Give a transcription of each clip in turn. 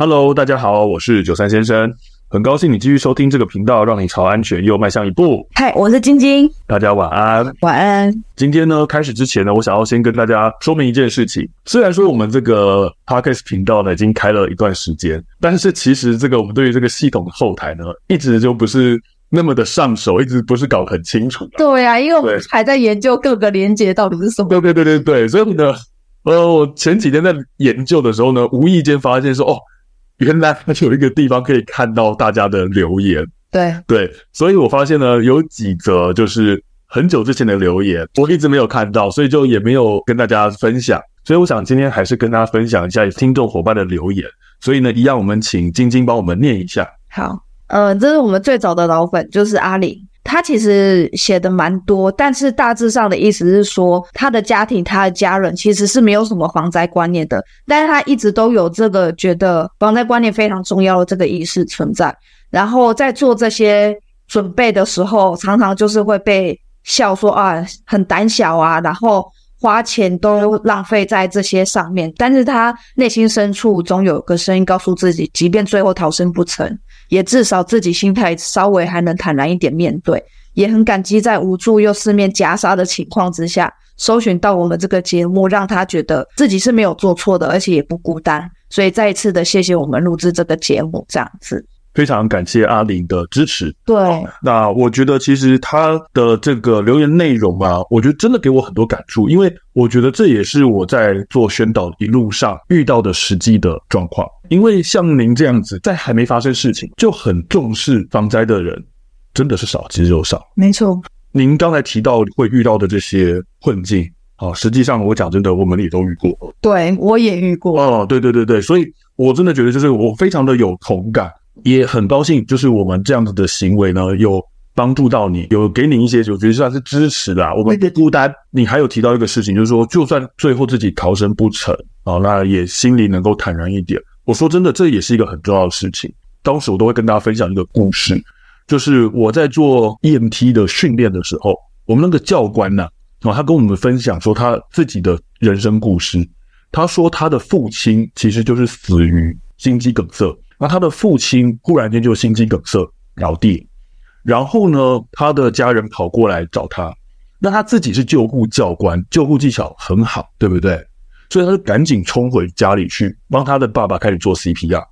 Hello，大家好，我是九三先生，很高兴你继续收听这个频道，让你朝安全又迈向一步。嗨，我是晶晶，大家晚安，晚安。今天呢，开始之前呢，我想要先跟大家说明一件事情。虽然说我们这个 Podcast 频道呢已经开了一段时间，但是其实这个我们对于这个系统的后台呢，一直就不是那么的上手，一直不是搞得很清楚。对呀、啊，因为我们还在研究各个连接到底是什么。对对对对对，所以呢，呃，我前几天在研究的时候呢，无意间发现说，哦。原来它有一个地方可以看到大家的留言，对对，所以我发现呢，有几则就是很久之前的留言，我一直没有看到，所以就也没有跟大家分享。所以我想今天还是跟大家分享一下听众伙伴的留言。所以呢，一样我们请晶晶帮我们念一下。好，呃，这是我们最早的老粉，就是阿里。他其实写的蛮多，但是大致上的意思是说，他的家庭、他的家人其实是没有什么防灾观念的，但是他一直都有这个觉得防灾观念非常重要的这个意识存在。然后在做这些准备的时候，常常就是会被笑说啊，很胆小啊，然后花钱都浪费在这些上面。但是他内心深处总有个声音告诉自己，即便最后逃生不成。也至少自己心态稍微还能坦然一点面对，也很感激在无助又四面夹杀的情况之下，搜寻到我们这个节目，让他觉得自己是没有做错的，而且也不孤单。所以再一次的谢谢我们录制这个节目，这样子。非常感谢阿玲的支持。对，那我觉得其实他的这个留言内容啊，我觉得真的给我很多感触，因为我觉得这也是我在做宣导一路上遇到的实际的状况。因为像您这样子，在还没发生事情就很重视防灾的人，真的是少之又少。没错，您刚才提到会遇到的这些困境啊，实际上我讲真的，我们也都遇过。对，我也遇过。哦，对对对对，所以我真的觉得就是我非常的有同感。也很高兴，就是我们这样子的行为呢，有帮助到你，有给你一些，我觉得算是支持啦。我们不孤单。你还有提到一个事情，就是说，就算最后自己逃生不成啊，那也心里能够坦然一点。我说真的，这也是一个很重要的事情。当时我都会跟大家分享一个故事，就是我在做 EMT 的训练的时候，我们那个教官呢，啊，他跟我们分享说他自己的人生故事。他说他的父亲其实就是死于心肌梗塞。那他的父亲忽然间就心肌梗塞倒地，然后呢，他的家人跑过来找他，那他自己是救护教官，救护技巧很好，对不对？所以他就赶紧冲回家里去帮他的爸爸开始做 CPR。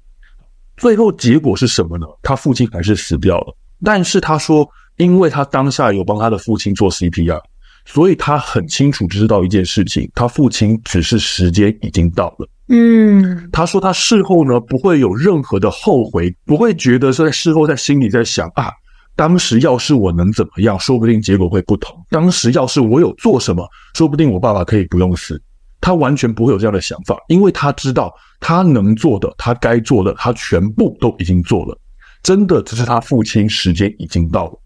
最后结果是什么呢？他父亲还是死掉了。但是他说，因为他当下有帮他的父亲做 CPR，所以他很清楚知道一件事情，他父亲只是时间已经到了。嗯，他说他事后呢，不会有任何的后悔，不会觉得说在事后在心里在想啊，当时要是我能怎么样，说不定结果会不同。当时要是我有做什么，说不定我爸爸可以不用死。他完全不会有这样的想法，因为他知道他能做的，他该做的，他全部都已经做了。真的只是他父亲时间已经到了，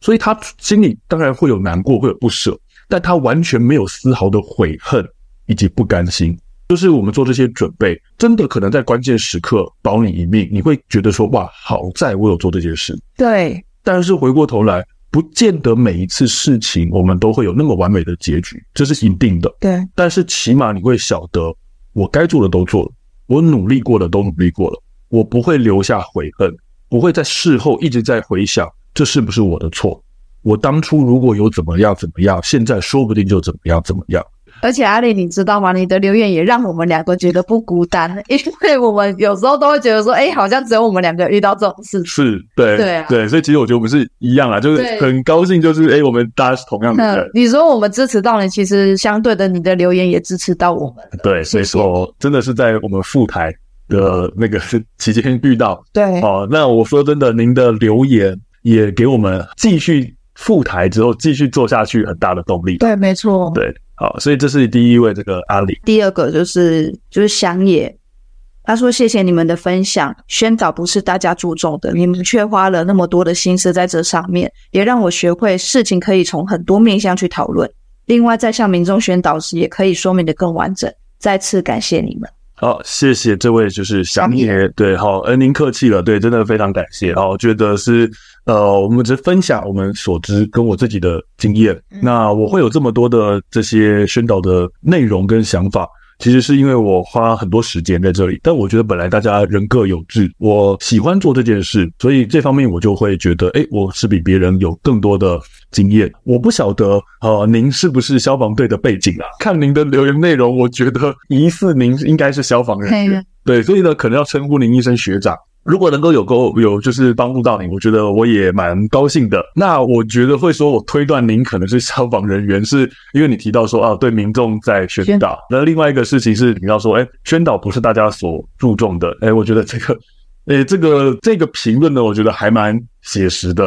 所以他心里当然会有难过，会有不舍，但他完全没有丝毫的悔恨以及不甘心。就是我们做这些准备，真的可能在关键时刻保你一命。你会觉得说，哇，好在我有做这件事。对，但是回过头来，不见得每一次事情我们都会有那么完美的结局，这是一定的。对，但是起码你会晓得，我该做的都做了，我努力过的都努力过了，我不会留下悔恨，不会在事后一直在回想这是不是我的错。我当初如果有怎么样怎么样，现在说不定就怎么样怎么样。而且阿丽，你知道吗？你的留言也让我们两个觉得不孤单，因为我们有时候都会觉得说，哎，好像只有我们两个遇到这种事。是，对，对啊，对，所以其实我觉得我们是一样啊，就是很高兴，就是哎，我们大家是同样的人。你说我们支持到你，其实相对的，你的留言也支持到我们。对，所以说真的是在我们复台的那个期间遇到。对，哦，那我说真的，您的留言也给我们继续复台之后继续做下去很大的动力。对，没错。对。好，所以这是第一位这个阿里。第二个就是就是祥野，他说谢谢你们的分享，宣导不是大家注重的，你们却花了那么多的心思在这上面，也让我学会事情可以从很多面向去讨论。另外，在向民众宣导时，也可以说明的更完整。再次感谢你们。好，谢谢这位就是祥爷，对，好，呃，您客气了，对，真的非常感谢。好，我觉得是。呃，我们只分享我们所知跟我自己的经验。那我会有这么多的这些宣导的内容跟想法，其实是因为我花很多时间在这里。但我觉得本来大家人各有志，我喜欢做这件事，所以这方面我就会觉得，哎，我是比别人有更多的经验。我不晓得，呃，您是不是消防队的背景啊？看您的留言内容，我觉得疑似您应该是消防人员。对，所以呢，可能要称呼您一声学长。如果能够有够有就是帮助到你，我觉得我也蛮高兴的。那我觉得会说我推断您可能是消防人员，是因为你提到说啊，对民众在宣导。那另外一个事情是你要说，哎，宣导不是大家所注重的。哎，我觉得这个，哎，这个这个评论呢，我觉得还蛮写实的。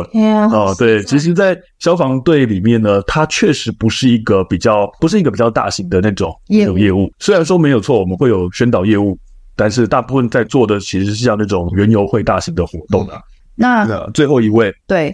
哦，对，其实，在消防队里面呢，它确实不是一个比较，不是一个比较大型的那种业务。业务虽然说没有错，我们会有宣导业务。但是大部分在做的其实是像那种原油会大型的活动啊。那，那最后一位，对，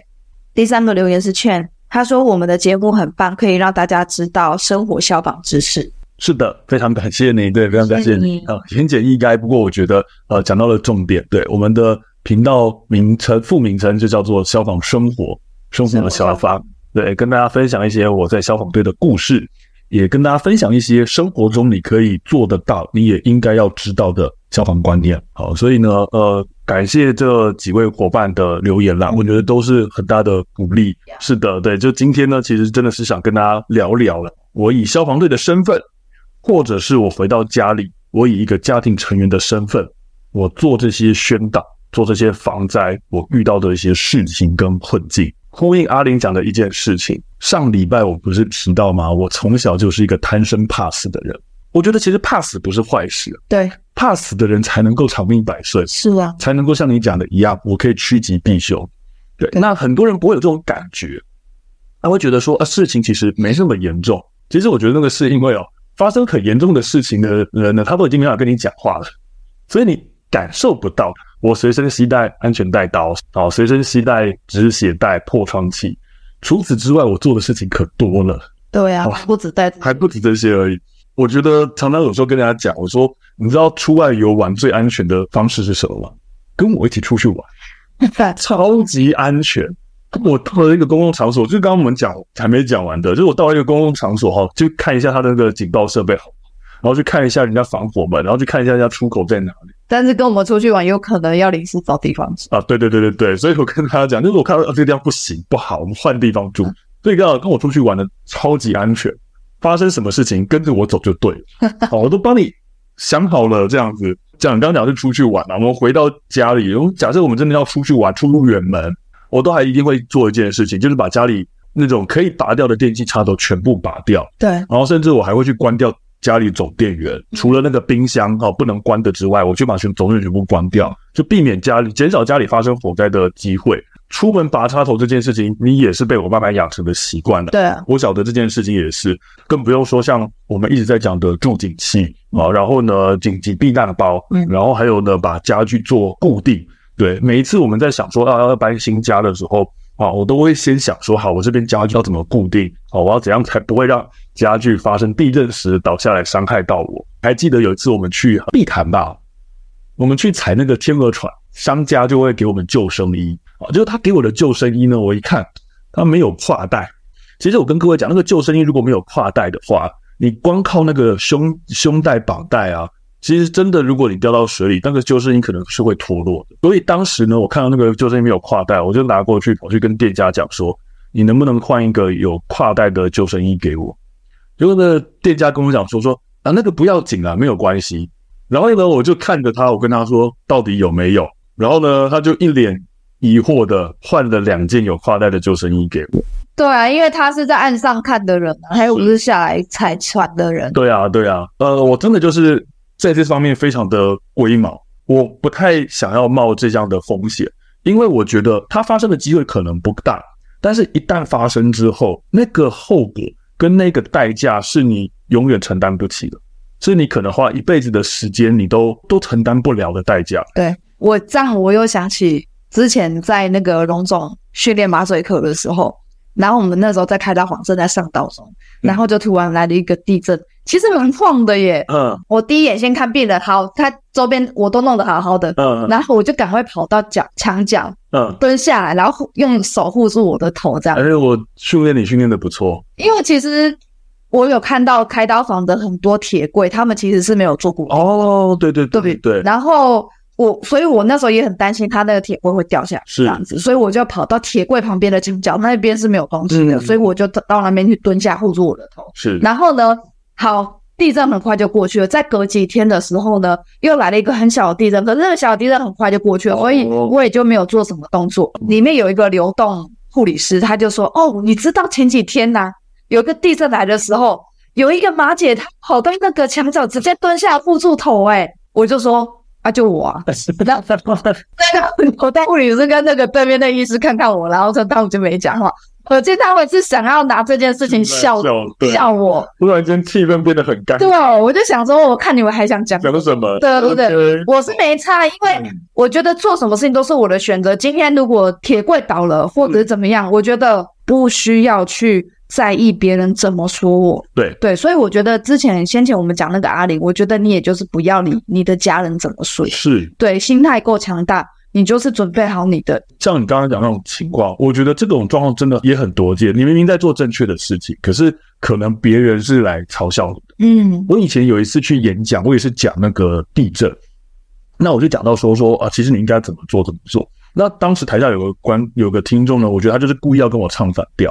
第三个留言是劝，他说我们的节目很棒，可以让大家知道生活消防知识。是的，非常感谢你，对，非常感谢你啊，言简意赅。不过我觉得呃讲到了重点，对，我们的频道名称副名称就叫做消防生活，生活的消防，对，跟大家分享一些我在消防队的故事。也跟大家分享一些生活中你可以做得到，你也应该要知道的消防观念。好，所以呢，呃，感谢这几位伙伴的留言啦，我觉得都是很大的鼓励。是的，对，就今天呢，其实真的是想跟大家聊聊了。我以消防队的身份，或者是我回到家里，我以一个家庭成员的身份，我做这些宣导，做这些防灾，我遇到的一些事情跟困境。呼应阿玲讲的一件事情，上礼拜我不是提到吗？我从小就是一个贪生怕死的人。我觉得其实怕死不是坏事，对，怕死的人才能够长命百岁，是啊，才能够像你讲的一样，我可以趋吉避凶。对，那很多人不会有这种感觉，他会觉得说啊，事情其实没那么严重。其实我觉得那个是因为哦，发生很严重的事情的人呢，他都已经没法跟你讲话了，所以你感受不到。我随身携带安全带刀，啊，随身携带止血带、破窗器。除此之外，我做的事情可多了。对呀、啊，不止带，还不止这些而已。我觉得常常有时候跟大家讲，我说，你知道出外游玩最安全的方式是什么吗？跟我一起出去玩，超级安全。我到了一个公共场所，就刚刚我们讲还没讲完的，就是我到了一个公共场所哈，就看一下它的那个警报设备好。然后去看一下人家防火门，然后去看一下人家出口在哪里。但是跟我们出去玩，有可能要临时找地方住啊！对对对对对，所以我跟大家讲，就是我看到这个地方不行不好，我们换地方住。所以刚好跟我出去玩的超级安全，发生什么事情跟着我走就对了。好，我都帮你想好了这样子。讲你刚刚讲是出去玩嘛，我们回到家里，假设我们真的要出去玩，出入远门，我都还一定会做一件事情，就是把家里那种可以拔掉的电器插头全部拔掉。对，然后甚至我还会去关掉。家里总电源除了那个冰箱哈不能关的之外，我就把全总电源全部关掉，就避免家里减少家里发生火灾的机会。出门拔插头这件事情，你也是被我慢慢养成的习惯了。对啊，我晓得这件事情也是，更不用说像我们一直在讲的助警器啊，然后呢紧急避难包，然后还有呢把家具做固定。对，每一次我们在想说啊要搬新家的时候。啊，我都会先想说，好，我这边家具要怎么固定？哦，我要怎样才不会让家具发生地震时倒下来伤害到我？还记得有一次我们去碧潭吧，我们去踩那个天鹅船，商家就会给我们救生衣啊，就是他给我的救生衣呢，我一看他没有挎带。其实我跟各位讲，那个救生衣如果没有挎带的话，你光靠那个胸胸带绑带啊。其实真的，如果你掉到水里，那个救生衣可能是会脱落的。所以当时呢，我看到那个救生衣没有跨带，我就拿过去，跑去跟店家讲说：“你能不能换一个有跨带的救生衣给我？”结果呢，店家跟我讲说：“说啊，那个不要紧啊，没有关系。”然后呢，我就看着他，我跟他说：“到底有没有？”然后呢，他就一脸疑惑的换了两件有跨带的救生衣给我。对啊，因为他是在岸上看的人啊，还有不是下来踩船的人。对啊，对啊，呃，我真的就是。在这方面非常的龟毛，我不太想要冒这样的风险，因为我觉得它发生的机会可能不大，但是一旦发生之后，那个后果跟那个代价是你永远承担不起的，是你可能花一辈子的时间你都都承担不了的代价。对，我这样，我又想起之前在那个荣总训练马嘴课的时候，然后我们那时候在开刀房正在上道中，然后就突然来了一个地震。其实蛮晃的耶，嗯，我第一眼先看病人，好，他周边我都弄得好好的，嗯，然后我就赶快跑到角墙角，嗯，蹲下来，然后用手护住我的头，这样。而且我训练你训练的不错，因为其实我有看到开刀房的很多铁柜，他们其实是没有做过哦，对对对对对。然后我，所以我那时候也很担心他那个铁柜会掉下来，是这样子，所以我就跑到铁柜旁边的墙角，那边是没有东西的，嗯、所以我就到那边去蹲下护住我的头。是，然后呢，好，地震很快就过去了。在隔几天的时候呢，又来了一个很小的地震，可是那个小的地震很快就过去了，所以我也就没有做什么动作。里面有一个流动护理师，他就说：“哦，你知道前几天呐、啊，有个地震来的时候。”有一个马姐，她跑到那个墙角，直接蹲下护住头。哎，我就说啊，就我啊，不知道那个我带护理师跟那个对面的医师看看我，然后说他们就没讲话。可见他们是想要拿这件事情笑笑我。突然间气氛变得很尴尬。对，我就想说，我看你们还想讲讲什么？对不对？我是没差，因为我觉得做什么事情都是我的选择。今天如果铁柜倒了，或者是怎么样，我觉得不需要去。在意别人怎么说我，对对，所以我觉得之前先前我们讲那个阿玲，我觉得你也就是不要理你的家人怎么说，是对，心态够强大，你就是准备好你的。像你刚刚讲那种情况，我觉得这种状况真的也很多见。你明明在做正确的事情，可是可能别人是来嘲笑你的。嗯，我以前有一次去演讲，我也是讲那个地震，那我就讲到说说啊，其实你应该怎么做怎么做。那当时台下有个观有个听众呢，我觉得他就是故意要跟我唱反调。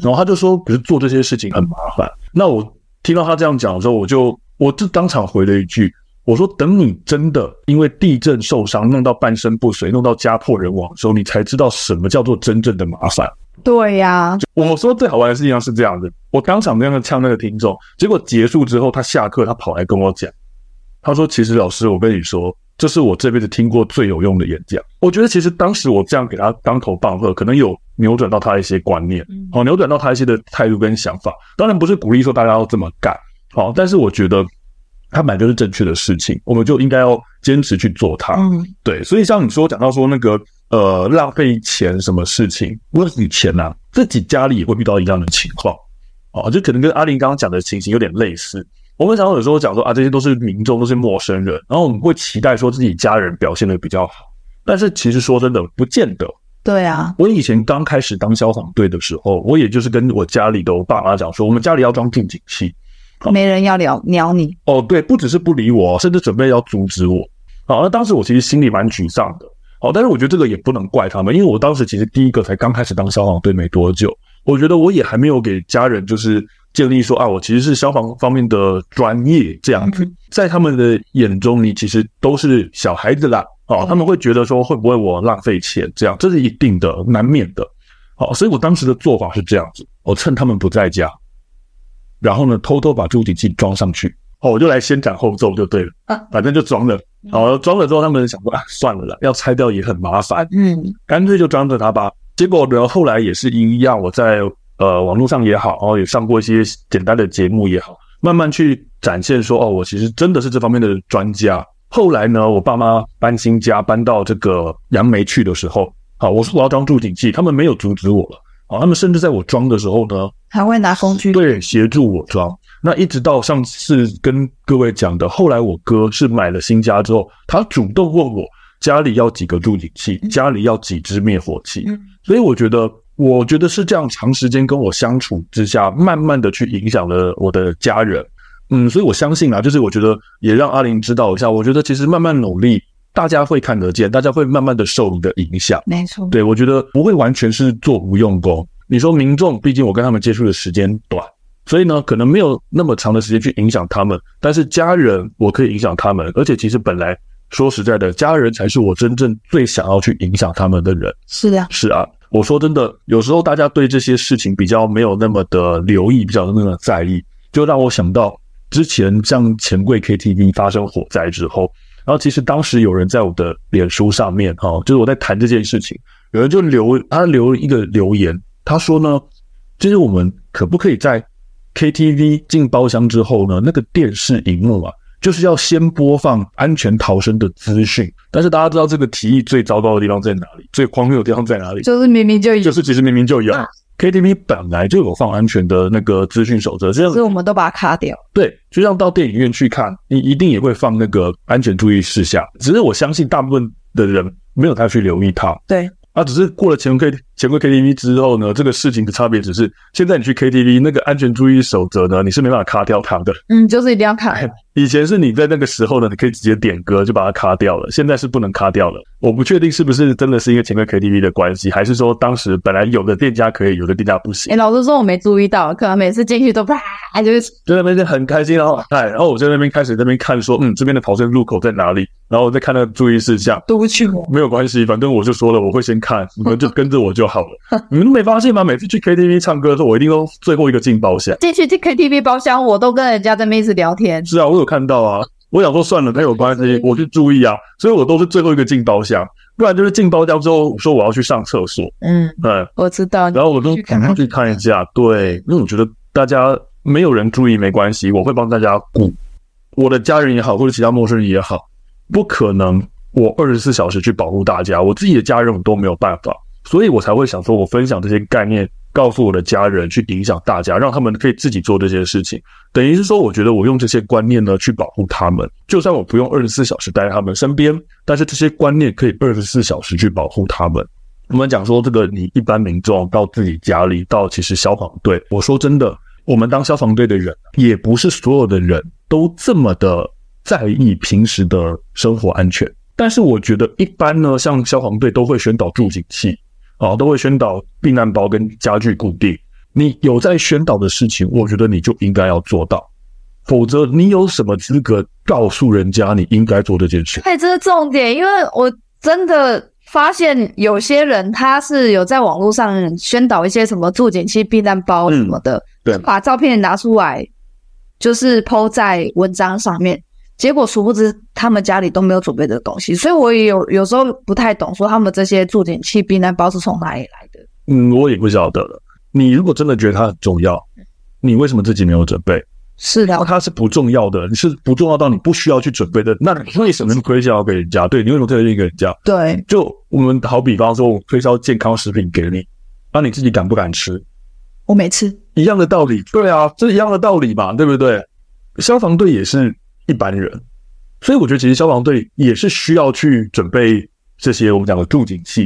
然后他就说：“可是做这些事情很麻烦。”那我听到他这样讲的时候，我就我就当场回了一句：“我说等你真的因为地震受伤，弄到半身不遂，弄到家破人亡的时候，你才知道什么叫做真正的麻烦。”对呀，我说最好玩的事情是这样的：我当场那样的呛那个听众，结果结束之后，他下课他跑来跟我讲，他说：“其实老师，我跟你说。”这是我这辈子听过最有用的演讲。我觉得其实当时我这样给他当头棒喝，可能有扭转到他一些观念，好，扭转到他一些的态度跟想法。当然不是鼓励说大家要这么干，好，但是我觉得他本来就是正确的事情，我们就应该要坚持去做它。嗯，对。所以像你说讲到说那个呃浪费钱什么事情，不是以前呐，自己家里也会遇到一样的情况，哦，就可能跟阿玲刚刚讲的情形有点类似。我们常常有时候讲说啊，这些都是民众，都是陌生人，然后我们会期待说自己家人表现的比较好，但是其实说真的，不见得。对啊，我以前刚开始当消防队的时候，我也就是跟我家里的我爸妈讲说，我们家里要装助警器，没人要鸟鸟你。哦，对，不只是不理我，甚至准备要阻止我。好，那当时我其实心里蛮沮丧的。好，但是我觉得这个也不能怪他们，因为我当时其实第一个才刚开始当消防队没多久，我觉得我也还没有给家人就是。建立说啊，我其实是消防方面的专业，这样子，在他们的眼中，你其实都是小孩子啦，哦，他们会觉得说会不会我浪费钱，这样，这是一定的，难免的，好，所以我当时的做法是这样子，我趁他们不在家，然后呢，偷偷把助听器装上去，哦，我就来先斩后奏就对了，反正就装了，好，装了之后，他们想说啊，算了啦，要拆掉也很麻烦，嗯，干脆就装着它吧。结果呢，后来也是一样，我在。呃，网络上也好，然后也上过一些简单的节目也好，慢慢去展现说，哦，我其实真的是这方面的专家。后来呢，我爸妈搬新家，搬到这个杨梅去的时候，好，我说我要装助听器，他们没有阻止我了，好，他们甚至在我装的时候呢，还会拿工具对协助我装。那一直到上次跟各位讲的，后来我哥是买了新家之后，他主动问我家里要几个助警器，家里要几支灭火器，所以我觉得。我觉得是这样，长时间跟我相处之下，慢慢的去影响了我的家人，嗯，所以我相信啊，就是我觉得也让阿玲知道一下，我觉得其实慢慢努力，大家会看得见，大家会慢慢的受你的影响，没错，对，我觉得不会完全是做无用功。你说民众，毕竟我跟他们接触的时间短，所以呢，可能没有那么长的时间去影响他们，但是家人我可以影响他们，而且其实本来说实在的，家人才是我真正最想要去影响他们的人。是的，是啊。我说真的，有时候大家对这些事情比较没有那么的留意，比较那么的在意，就让我想到之前像钱柜 KTV 发生火灾之后，然后其实当时有人在我的脸书上面，哈，就是我在谈这件事情，有人就留他留了一个留言，他说呢，就是我们可不可以在 KTV 进包厢之后呢，那个电视荧幕啊。就是要先播放安全逃生的资讯，但是大家知道这个提议最糟糕的地方在哪里？最荒谬的地方在哪里？就是明明就有，就是其实明明就有。KTV 本来就有放安全的那个资讯守则，这样，所以我们都把它卡掉。对，就像到电影院去看，你一定也会放那个安全注意事项。只是我相信大部分的人没有太去留意它。对，啊，只是过了钱柜钱柜 KTV 之后呢，这个事情的差别只是，现在你去 KTV 那个安全注意守则呢，你是没办法卡掉它的。嗯，就是一定要卡。以前是你在那个时候呢，你可以直接点歌就把它卡掉了，现在是不能卡掉了。我不确定是不是真的是因为钱柜 KTV 的关系，还是说当时本来有的店家可以，有的店家不行。哎、欸，老实说我没注意到，可能每次进去都啪，就是在那边就很开心，然后哎，然后我在那边开始在那边看说，嗯，这边的逃生入口在哪里？然后我再看那个注意事项，对不起我，没有关系，反正我就说了，我会先看，你们就跟着我就好了。你们都没发现吗？每次去 KTV 唱歌的时候，我一定都最后一个进包厢。进去进 KTV 包厢，我都跟人家在那边一直聊天。是啊，我有看到啊。我想说算了，没有关系，我去注意啊。所以我都是最后一个进包厢，不然就是进包厢之后我说我要去上厕所。嗯，对，我知道。然后我都赶快去看一下，对，因为我觉得大家没有人注意没关系，我会帮大家顾。我的家人也好，或者其他陌生人也好，不可能我二十四小时去保护大家，我自己的家人我都没有办法，所以我才会想说我分享这些概念。告诉我的家人，去影响大家，让他们可以自己做这些事情。等于是说，我觉得我用这些观念呢，去保护他们。就算我不用二十四小时待在他们身边，但是这些观念可以二十四小时去保护他们。我们讲说，这个你一般民众到自己家里，到其实消防队，我说真的，我们当消防队的人，也不是所有的人都这么的在意平时的生活安全。但是我觉得，一般呢，像消防队都会宣导住警器。啊，都会宣导避难包跟家具固定。你有在宣导的事情，我觉得你就应该要做到，否则你有什么资格告诉人家你应该做这件事？哎，这是重点，因为我真的发现有些人他是有在网络上宣导一些什么住警器、避难包什么的，嗯、对，把照片拿出来，就是 po 在文章上面。结果殊不知，他们家里都没有准备这个东西，所以我也有有时候不太懂，说他们这些助点器、避难包是从哪里来的？嗯，我也不晓得了。你如果真的觉得它很重要，你为什么自己没有准备？是的，它是不重要的，你是不重要到你不需要去准备的，那你为什么推销给人家？对，你为什么推荐给人家？对，就我们好比方说，我推销健康食品给你，那你自己敢不敢吃？我没吃，一样的道理。对啊，这是一样的道理嘛，对不对？消防队也是。一般人，所以我觉得其实消防队也是需要去准备这些我们讲的助警器，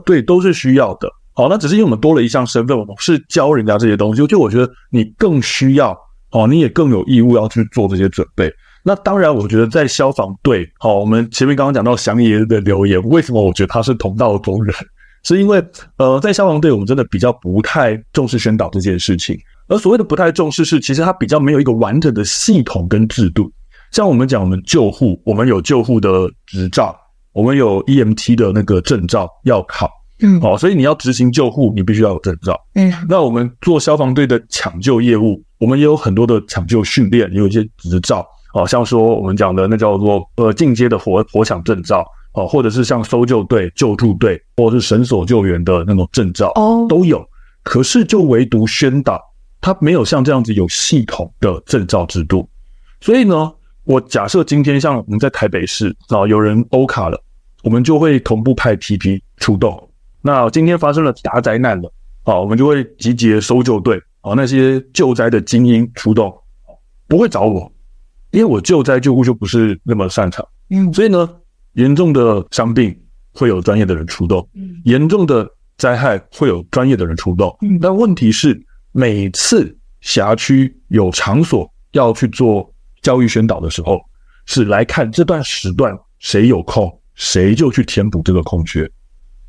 对，都是需要的。好，那只是因为我们多了一项身份，我们是教人家这些东西，就我觉得你更需要，哦，你也更有义务要去做这些准备。那当然，我觉得在消防队，好，我们前面刚刚讲到祥爷的留言，为什么我觉得他是同道中人？是因为呃，在消防队我们真的比较不太重视宣导这件事情，而所谓的不太重视，是其实他比较没有一个完整的系统跟制度。像我们讲，我们救护，我们有救护的执照，我们有 EMT 的那个证照要考，嗯，哦，所以你要执行救护，你必须要有证照，嗯。那我们做消防队的抢救业务，我们也有很多的抢救训练，也有一些执照，哦，像说我们讲的那叫做呃进阶的火火抢证照，哦，或者是像搜救队、救助队，或者是绳索救援的那种证照，哦，都有。可是就唯独宣导，它没有像这样子有系统的证照制度，所以呢。我假设今天像我们在台北市啊，有人欧卡了，我们就会同步派 TP 出动。那今天发生了大灾难了啊，我们就会集结搜救队啊，那些救灾的精英出动，不会找我，因为我救灾救护就不是那么擅长。嗯，所以呢，严重的伤病会有专业的人出动，嗯，严重的灾害会有专业的人出动。嗯，但问题是每次辖区有场所要去做。教育宣导的时候，是来看这段时段谁有空，谁就去填补这个空缺。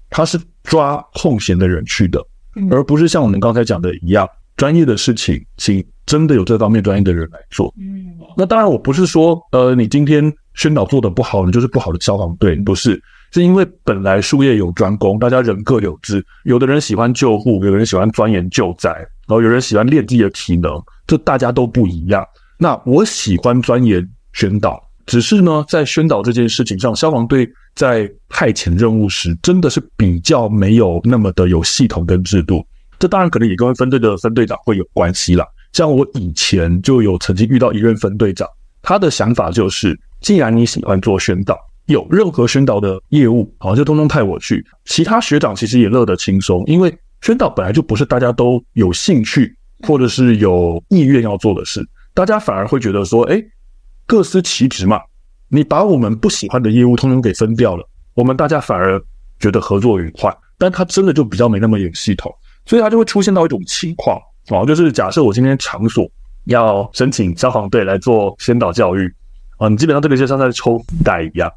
他是抓空闲的人去的，而不是像我们刚才讲的一样，专业的事情，请真的有这方面专业的人来做。嗯，那当然，我不是说，呃，你今天宣导做得不好，你就是不好的消防队，不是，是因为本来术业有专攻，大家人各有志，有的人喜欢救护，有的人喜欢钻研救灾，然后有人喜欢练自己的体能，这大家都不一样。那我喜欢钻研宣导，只是呢，在宣导这件事情上，消防队在派遣任务时，真的是比较没有那么的有系统跟制度。这当然可能也跟分队的分队长会有关系啦。像我以前就有曾经遇到一任分队长，他的想法就是，既然你喜欢做宣导，有任何宣导的业务，好，就通通派我去。其他学长其实也乐得轻松，因为宣导本来就不是大家都有兴趣或者是有意愿要做的事。大家反而会觉得说，哎，各司其职嘛。你把我们不喜欢的业务通通给分掉了，我们大家反而觉得合作愉快。但他真的就比较没那么有系统，所以他就会出现到一种情况啊，就是假设我今天场所要申请消防队来做先导教育啊，你基本上这个就像在抽福袋一样。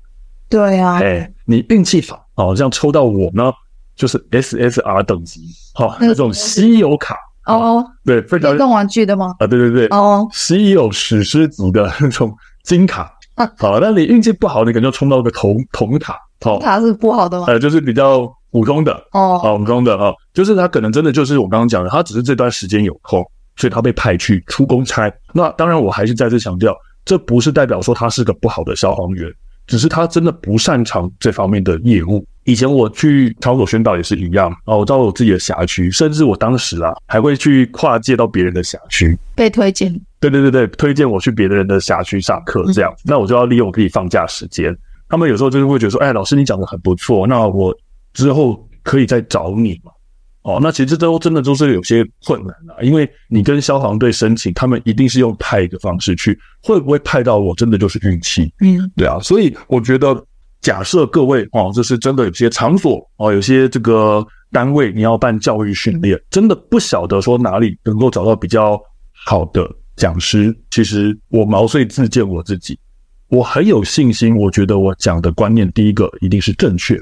对啊，哎，你运气好哦，这样抽到我呢，就是 SSR 等级，好、哦，那种稀有卡哦，对，非常电动玩具的吗？啊，对对对，哦，稀有史诗级的那种金卡，啊、好，那你运气不好，你可能就冲到个铜铜卡，哦，卡是不好的吗？呃，就是比较普通的哦，普通的啊，就是他可能真的就是我刚刚讲的，他只是这段时间有空，所以他被派去出公差。那当然，我还是再次强调，这不是代表说他是个不好的消防员。只是他真的不擅长这方面的业务。以前我去场所宣导也是一样啊，我知道我自己的辖区，甚至我当时啊还会去跨界到别人的辖区，被推荐。对对对对，推荐我去别的人的辖区上课这样，那我就要利用自己放假时间。他们有时候就是会觉得说，哎，老师你讲的很不错，那我之后可以再找你嘛。哦，那其实这都真的都是有些困难啊，因为你跟消防队申请，他们一定是用派的方式去，会不会派到我，真的就是运气。嗯，对啊，所以我觉得，假设各位哦，这是真的有些场所哦，有些这个单位你要办教育训练，真的不晓得说哪里能够找到比较好的讲师。其实我毛遂自荐我自己，我很有信心，我觉得我讲的观念，第一个一定是正确，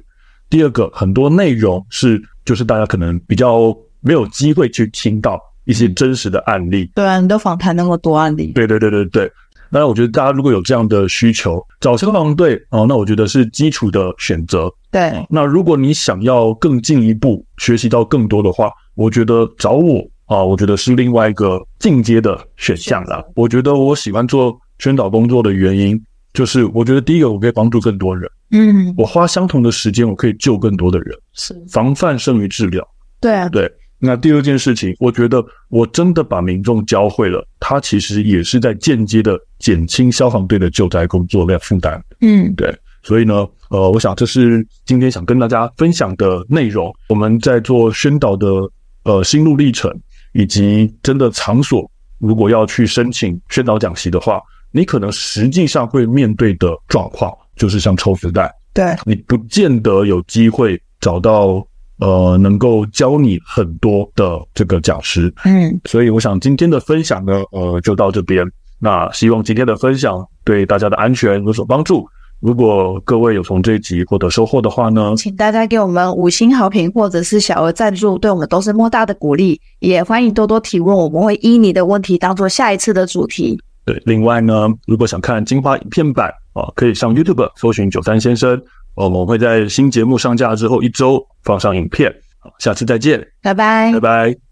第二个很多内容是。就是大家可能比较没有机会去听到一些真实的案例。对啊，你的访谈那么多案例。对对对对对。当然，我觉得大家如果有这样的需求，找消防队哦，那我觉得是基础的选择。对。那如果你想要更进一步学习到更多的话，我觉得找我啊，我觉得是另外一个进阶的选项啦。我觉得我喜欢做宣导工作的原因，就是我觉得第一个，我可以帮助更多人。嗯，我花相同的时间，我可以救更多的人。是，防范胜于治疗。对啊，对。那第二件事情，我觉得我真的把民众教会了，他其实也是在间接的减轻消防队的救灾工作量负担。嗯，对。所以呢，呃，我想这是今天想跟大家分享的内容。我们在做宣导的呃心路历程，以及真的场所，如果要去申请宣导讲席的话，你可能实际上会面对的状况。就是像抽福袋，对，你不见得有机会找到呃能够教你很多的这个讲师，嗯，所以我想今天的分享呢，呃，就到这边。那希望今天的分享对大家的安全有所帮助。如果各位有从这一集获得收获的话呢，请大家给我们五星好评或者是小额赞助，对我们都是莫大的鼓励。也欢迎多多提问，我们会依你的问题当做下一次的主题。对，另外呢，如果想看精华影片版。啊，可以上 YouTube 搜寻九三先生，我们会在新节目上架之后一周放上影片。好，下次再见，拜拜，拜拜。